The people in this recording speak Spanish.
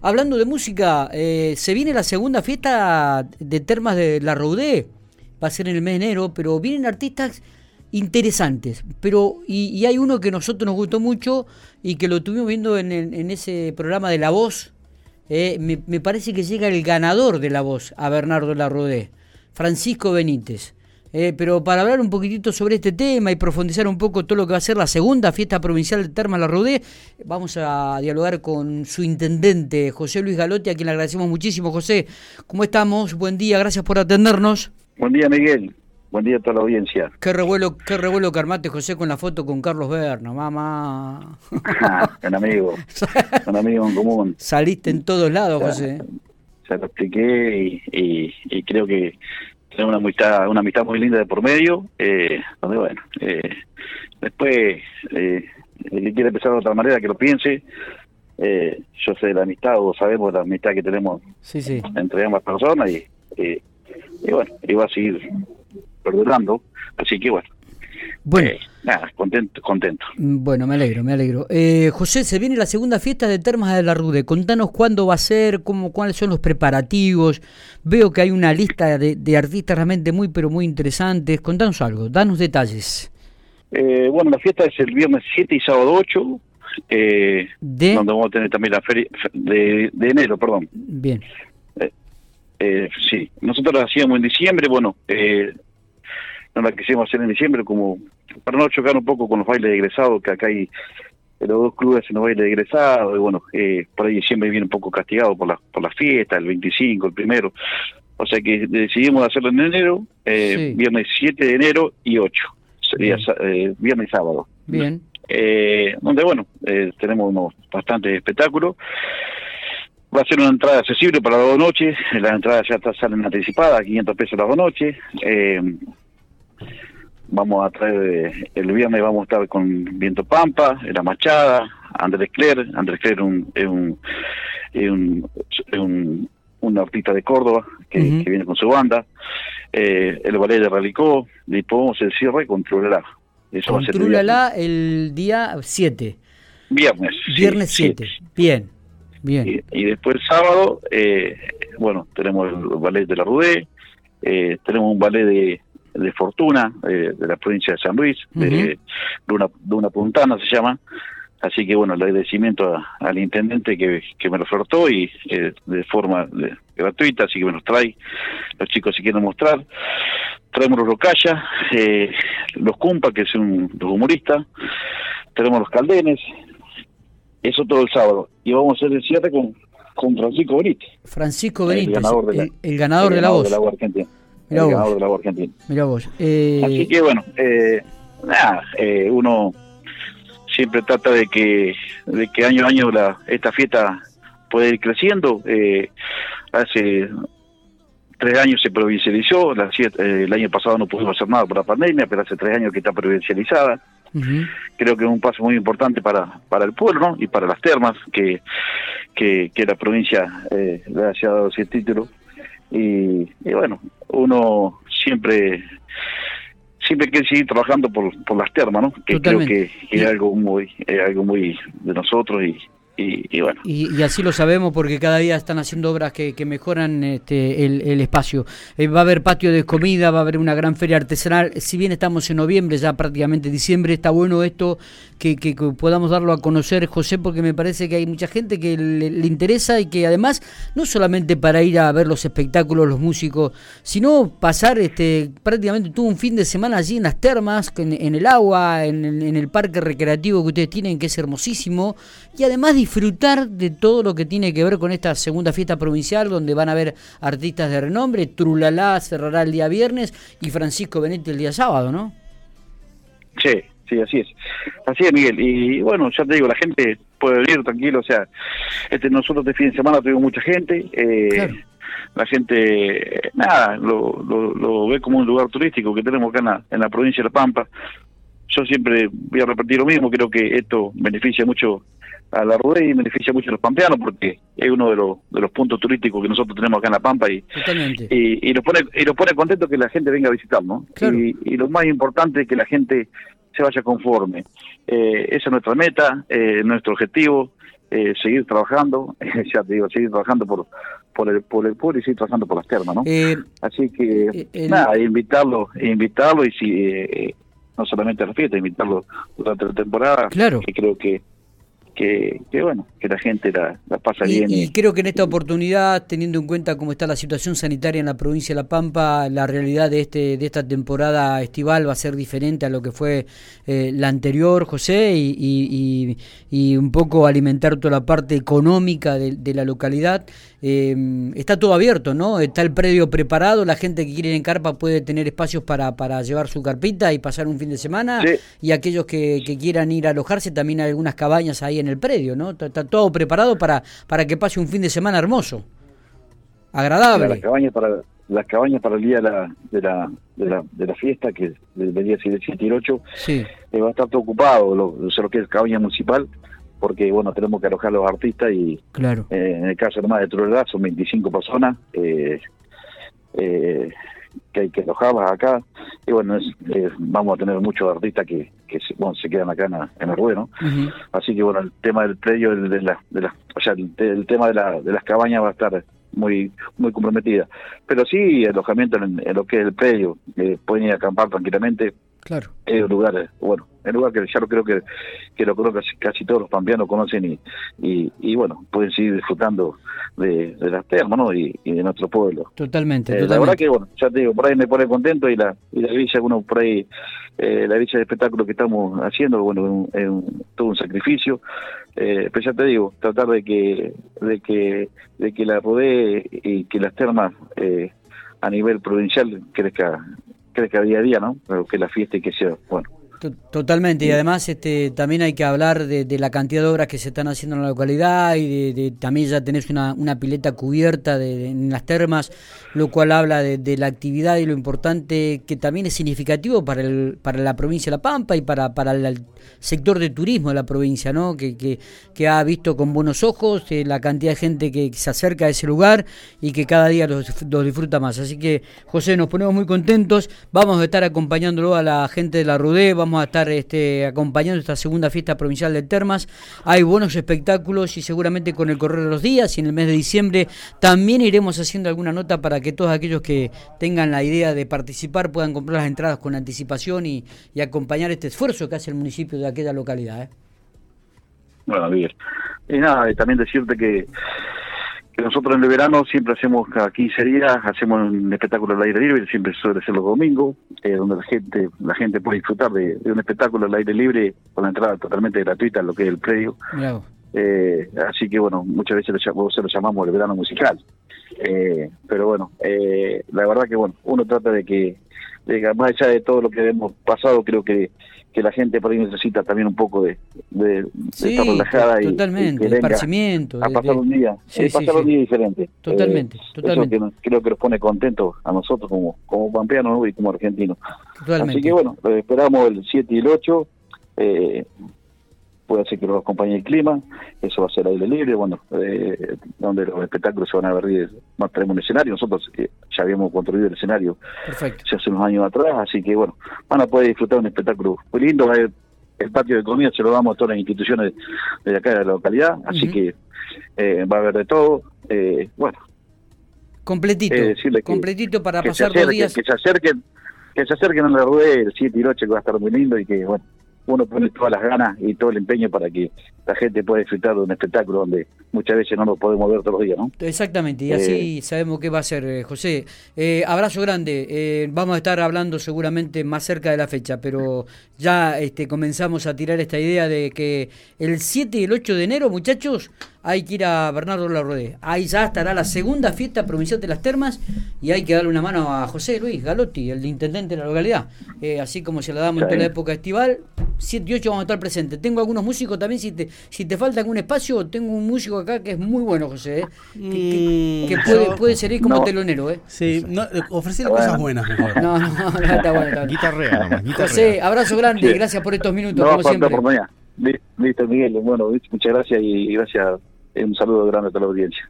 hablando de música, eh, se viene la segunda fiesta de Termas de la Roudé, va a ser en el mes de enero, pero vienen artistas interesantes, pero y, hay uno que a nosotros nos gustó mucho y que lo estuvimos viendo en, en ese programa de La Voz, eh, me, parece que llega el ganador de La Voz a Bernardo Larrodé, Francisco Benítez. Eh, pero para hablar un poquitito sobre este tema y profundizar un poco todo lo que va a ser la segunda fiesta provincial de Terma La Rodé, vamos a dialogar con su intendente, José Luis Galote, a quien le agradecemos muchísimo. José, ¿cómo estamos? Buen día, gracias por atendernos. Buen día, Miguel. Buen día a toda la audiencia. Qué revuelo, qué revuelo que José, con la foto con Carlos Berna, mamá. un amigo, un amigo en común. Saliste en todos lados, José. Se lo expliqué y creo que tenemos una amistad, una amistad muy linda de por medio, eh, donde bueno, eh, después eh, el que quiere empezar de otra manera que lo piense, eh, yo sé de la amistad o sabemos la amistad que tenemos entre ambas personas y, y bueno, y va a seguir perdurando, así que bueno. Bueno. Eh, nada, contento, contento. Bueno, me alegro, me alegro. Eh, José, se viene la segunda fiesta de Termas de la Rude. Contanos cuándo va a ser, cómo, cuáles son los preparativos. Veo que hay una lista de, artistas realmente muy, pero muy interesantes. Contanos algo, danos detalles. Eh, bueno, la fiesta es el viernes 7 y sábado 8. Eh, ¿De? Donde vamos a tener también la feria de, de enero, perdón. Bien. sí, nosotros la hacíamos en diciembre. Bueno, eh, no la quisimos hacer en diciembre como para no chocar un poco con los bailes de egresados, que acá hay los dos clubes en los bailes de egresados, y bueno, eh, por ahí siempre viene un poco castigado por la, por la fiesta, el 25, el primero. O sea que decidimos hacerlo en enero, eh, viernes 7 de enero y 8, sería eh, viernes y sábado. Bien. Eh, donde, bueno, eh, tenemos unos bastantes espectáculos. Va a ser una entrada accesible para las dos noches, las entradas ya salen anticipadas, 500 pesos las dos noches. Eh, Vamos a traer, el viernes vamos a estar con Viento Pampa, La Machada, Andrés Cler. Andrés Cler es un, un, un, artista de Córdoba que, viene con su banda. Eh, el ballet de Ralicó, y podemos el cierre con Trulala. Eso con Trulala el, día 7. Viernes. Viernes 7. Bien. Bien. Y, después el sábado, eh, bueno, tenemos el ballet de la Rudé, eh, tenemos un ballet de, de Fortuna, eh, de la provincia de San Luis, de, una, de una puntana se llama. Así que bueno, el agradecimiento al intendente que, me lo ofertó y eh, de forma gratuita, así que me los trae, los chicos si quieren mostrar. Traemos los Rocaya, eh, los Cumpa, que es un humorista, tenemos los Caldenes, eso todo el sábado. Y vamos a hacer el cierre con, con Francisco Benítez. Francisco Benítez, el ganador de la, el, ganador de la voz. Argentina. Mirá el ganador de la voz argentina. Mirá vos. Eh... Así que bueno, eh, nada, eh, uno siempre trata de que, de que año a año la, esta fiesta puede ir creciendo. Eh, hace tres años se provincializó, la, el año pasado no pudimos hacer nada por la pandemia, pero hace tres años que está provincializada. Creo que es un paso muy importante para, para el pueblo y para las termas, que, que, que la provincia eh, le haya dado ese título y, bueno, uno siempre siempre quiere seguir trabajando por, por las termas, ¿no? Que creo que, es algo muy es algo muy de nosotros y, y, bueno. Y, así lo sabemos porque cada día están haciendo obras que, mejoran este, el, espacio. Eh, va a haber patio de comida, va a haber una gran feria artesanal. Si bien estamos en noviembre, ya prácticamente diciembre, está bueno esto que, podamos darlo a conocer, José, porque me parece que hay mucha gente que le, interesa y que además, no solamente para ir a ver los espectáculos, los músicos, sino pasar este, prácticamente todo un fin de semana allí en las termas, en, el agua, en, en el parque recreativo que ustedes tienen, que es hermosísimo, y además disfrutar de todo lo que tiene que ver con esta segunda fiesta provincial, donde van a haber artistas de renombre. Trulalá cerrará el día viernes y Francisco Benete el día sábado, ¿no? Sí, sí, así es. Así es, Miguel. Y bueno, ya te digo, la gente puede venir tranquilo. O sea, este nosotros de fin de semana tuvimos mucha gente. Eh, La gente, nada, lo, lo, ve como un lugar turístico que tenemos acá en la, en la provincia de La Pampa. Yo siempre voy a repetir lo mismo, creo que esto beneficia mucho a la rueda y beneficia mucho a los pampeanos porque es uno de los, de los puntos turísticos que nosotros tenemos acá en La Pampa y, y, nos pone y nos pone contento que la gente venga a visitarnos y, lo más importante es que la gente se vaya conforme. Eh, esa es nuestra meta, eh, nuestro objetivo eh, seguir trabajando, ya te digo, seguir trabajando por por el por el pueblo y seguir trabajando por las termas, ¿no? Eh, Así que eh, nada, invitarlo, invitarlo y si eh, no solamente a la fiesta, invitarlo durante la temporada, Claro. que creo que que, que bueno, que la gente la, la pasa Y, bien. y creo que en esta oportunidad, teniendo en cuenta cómo está la situación sanitaria en la provincia de La Pampa, la realidad de este de esta temporada estival va a ser diferente a lo que fue eh, la anterior, José, y, y- y- un poco alimentar toda la parte económica de, de la localidad. Eh, está todo abierto, ¿no? Está el predio preparado, la gente que quiere ir en carpa puede tener espacios para, para llevar su carpita y pasar un fin de semana. Sí. Y aquellos que, que quieran ir a alojarse, también hay algunas cabañas ahí en el predio, ¿no? Está, está todo preparado para, para que pase un fin de semana hermoso, agradable. las cabañas para las cabañas para el día de la de la, de la, de la fiesta que del día 7 y el 8 Sí, eh, va a estar todo ocupado lo, que es cabaña municipal porque bueno tenemos que alojar a los artistas y claro. eh, en el caso nomás de Trolledad son 25 personas eh, que hay que alojarlas acá y bueno es- eh, vamos a tener muchos artistas que, que se, bueno, se quedan acá en, la- en el ruedo. Así que bueno, el tema del predio, el de la, de la, o sea, el, el tema de, la, de las cabañas va a estar muy muy comprometida. Pero sí, alojamiento en, en lo que es el predio, eh, pueden ir a acampar tranquilamente, Claro. es un lugar, eh, bueno, es un lugar que ya lo creo que, que lo creo que casi, casi todos los pampeanos conocen y, y, y bueno, pueden seguir disfrutando de, de las termas, ¿no? Y, y de nuestro pueblo. Totalmente, Eh, la verdad totalmente. que, bueno, ya te digo, por ahí me pone contento y la, y la villa, uno por ahí, eh, la villa de espectáculo que estamos haciendo, bueno, es un- es un- todo un sacrificio, eh, pero ya te digo, tratar de que, de que, de que la rodee y que las termas eh, a nivel provincial crezca, crezca día a día, ¿no? Pero que la fiesta y que sea, bueno, Totalmente, y además este también hay que hablar de, de la cantidad de obras que se están haciendo en la localidad y de, de- también ya tenés una, una pileta cubierta de, en las termas, lo cual habla de, la actividad y lo importante que también es significativo para el, para la provincia de La Pampa y para, para el sector de turismo de la provincia, ¿no? que, que, que ha visto con buenos ojos eh, la cantidad de gente que se acerca a ese lugar y que cada día los, los disfruta más. Así que José, nos ponemos muy contentos, vamos a estar acompañándolo a la gente de la RUDE, vamos a estar este, acompañando esta segunda fiesta provincial de Termas. Hay buenos espectáculos y seguramente con el correr de los días y en el mes de diciembre también iremos haciendo alguna nota para que todos aquellos que tengan la idea de participar puedan comprar las entradas con anticipación y, acompañar este esfuerzo que hace el municipio de aquella localidad. ¿eh? bueno, bien. Y nada, también decirte que nosotros en el verano siempre hacemos cada 15 días, hacemos un espectáculo al aire libre, siempre suele ser los domingos, eh, donde la gente la gente puede disfrutar de, de un espectáculo al aire libre con la entrada totalmente gratuita en lo que es el predio. Eh, así que bueno, muchas veces lo, se lo llamamos el verano musical. Eh, pero bueno, eh, la verdad que bueno, uno trata de que, más allá de todo lo que hemos pasado, creo que, que la gente por ahí necesita también un poco de, de, de Sí, estar relajada y- totalmente, y, que de esparcimiento. a pasar un día, Sí, sí, sí, pasar un día diferente. Totalmente, Eh, totalmente. Eso que creo que nos pone contentos a nosotros como, como pampeanos ¿no? y como argentinos. Totalmente. Así que bueno, esperamos el 7 y el 8. Eh, puede ser que los acompañe el clima, eso va a ser aire libre, bueno, eh, donde los espectáculos se van a ver, más tenemos un escenario, nosotros eh, ya habíamos construido el escenario Perfecto. ya hace unos años atrás, así que bueno, van a poder disfrutar un espectáculo muy lindo, a haber- el patio de comida se lo damos a todas las instituciones de acá de la localidad, así que eh, va a haber de todo, eh, bueno, Completito. eh, completito para pasar acerquen, días. que se acerquen, que se acerquen a la rueda el 7 y el 8 que va a estar muy lindo y que bueno, uno pone todas las ganas y todo el empeño para que la gente pueda disfrutar de un espectáculo donde muchas veces no nos podemos ver todos los días, ¿no? Exactamente, y así sabemos qué va a ser, eh, José. Eh, abrazo grande, eh, vamos a estar hablando seguramente más cerca de la fecha, pero ya este, comenzamos a tirar esta idea de que el 7 y el 8 de enero, muchachos, hay que ir a Bernardo Larrodé. Ahí ya estará la segunda fiesta provincial de las termas y hay que darle una mano a José Luis Galotti, el intendente de la localidad. Eh, así como se la damos en toda la época estival, 7 y 8 vamos a estar presentes. Tengo algunos músicos también, si te, si te falta algún espacio, tengo un músico acá que es muy bueno, José. eh, que- que, que puede, puede ser ahí como No. telonero, ¿eh? Sí, no, eh, ofrecerle cosas buenas mejor. No, no, no, está bueno, está bueno. Guitarrea nomás, guitarrea. José, abrazo grande, Sí. gracias por estos minutos, No como siempre. por mañana. Listo, Miguel. Bueno, muchas gracias y gracias. eh, Un saludo grande a toda la audiencia.